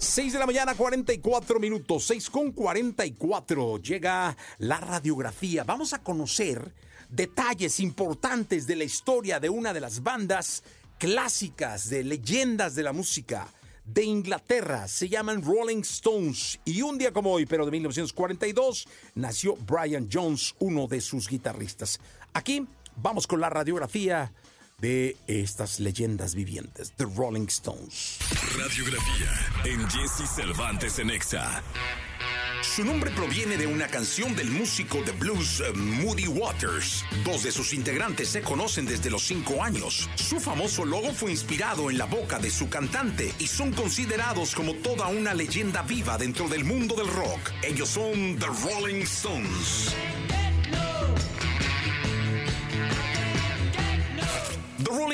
6 de la mañana, 44 minutos, 6 con 44. Llega la radiografía. Vamos a conocer detalles importantes de la historia de una de las bandas clásicas, de leyendas de la música de Inglaterra. Se llaman Rolling Stones. Y un día como hoy, pero de 1942, nació Brian Jones, uno de sus guitarristas. Aquí vamos con la radiografía de estas leyendas vivientes, The Rolling Stones. Radiografía en Jesse Cervantes en Exa. Su nombre proviene de una canción del músico de blues eh, Moody Waters. Dos de sus integrantes se conocen desde los cinco años. Su famoso logo fue inspirado en la boca de su cantante y son considerados como toda una leyenda viva dentro del mundo del rock. Ellos son The Rolling Stones.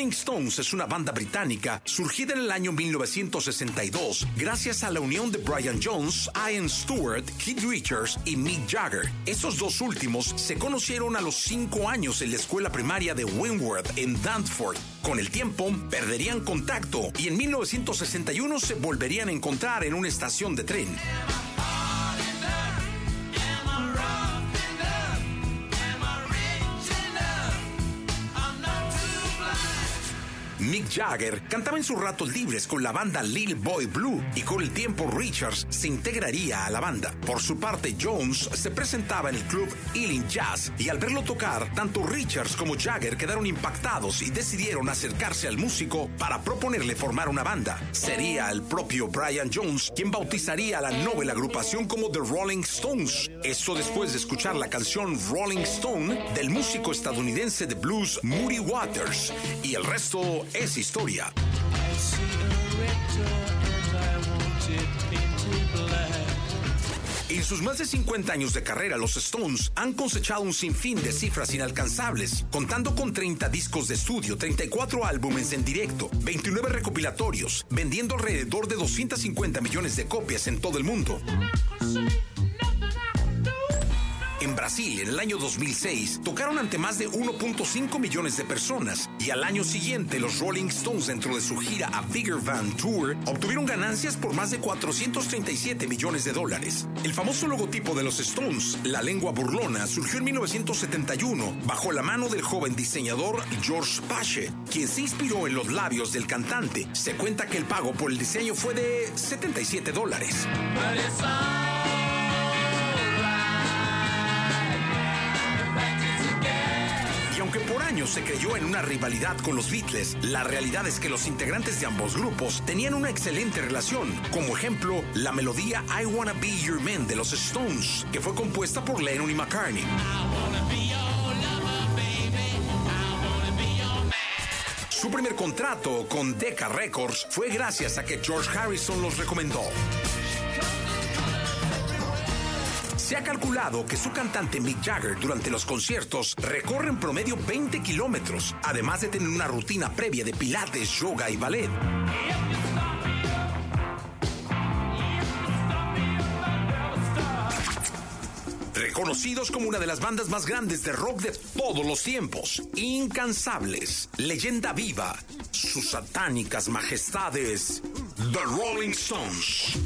Rolling Stones es una banda británica surgida en el año 1962 gracias a la unión de Brian Jones, Ian Stewart, Keith Richards y Mick Jagger. Esos dos últimos se conocieron a los cinco años en la escuela primaria de Wentworth en Danford. Con el tiempo perderían contacto y en 1961 se volverían a encontrar en una estación de tren. Mick Jagger cantaba en sus ratos libres con la banda Little Boy Blue y con el tiempo Richards se integraría a la banda. Por su parte, Jones se presentaba en el club Ealing Jazz y al verlo tocar, tanto Richards como Jagger quedaron impactados y decidieron acercarse al músico para proponerle formar una banda. Sería el propio Brian Jones quien bautizaría a la novela agrupación como The Rolling Stones. Eso después de escuchar la canción Rolling Stone del músico estadounidense de blues Moody Waters. Y el resto es historia. En sus más de 50 años de carrera, los Stones han cosechado un sinfín de cifras inalcanzables, contando con 30 discos de estudio, 34 álbumes en directo, 29 recopilatorios, vendiendo alrededor de 250 millones de copias en todo el mundo. Brasil, en el año 2006, tocaron ante más de 1.5 millones de personas y al año siguiente los Rolling Stones dentro de su gira A Bigger Van Tour obtuvieron ganancias por más de 437 millones de dólares. El famoso logotipo de los Stones, la lengua burlona, surgió en 1971 bajo la mano del joven diseñador George Pache, quien se inspiró en los labios del cantante. Se cuenta que el pago por el diseño fue de 77 dólares. Se creyó en una rivalidad con los Beatles, la realidad es que los integrantes de ambos grupos tenían una excelente relación. Como ejemplo, la melodía I Wanna Be Your Man de los Stones, que fue compuesta por Lennon y McCartney. Su primer contrato con Decca Records fue gracias a que George Harrison los recomendó. Se ha calculado que su cantante Mick Jagger durante los conciertos recorre en promedio 20 kilómetros, además de tener una rutina previa de pilates, yoga y ballet. Reconocidos como una de las bandas más grandes de rock de todos los tiempos, incansables, leyenda viva, sus satánicas majestades, The Rolling Stones.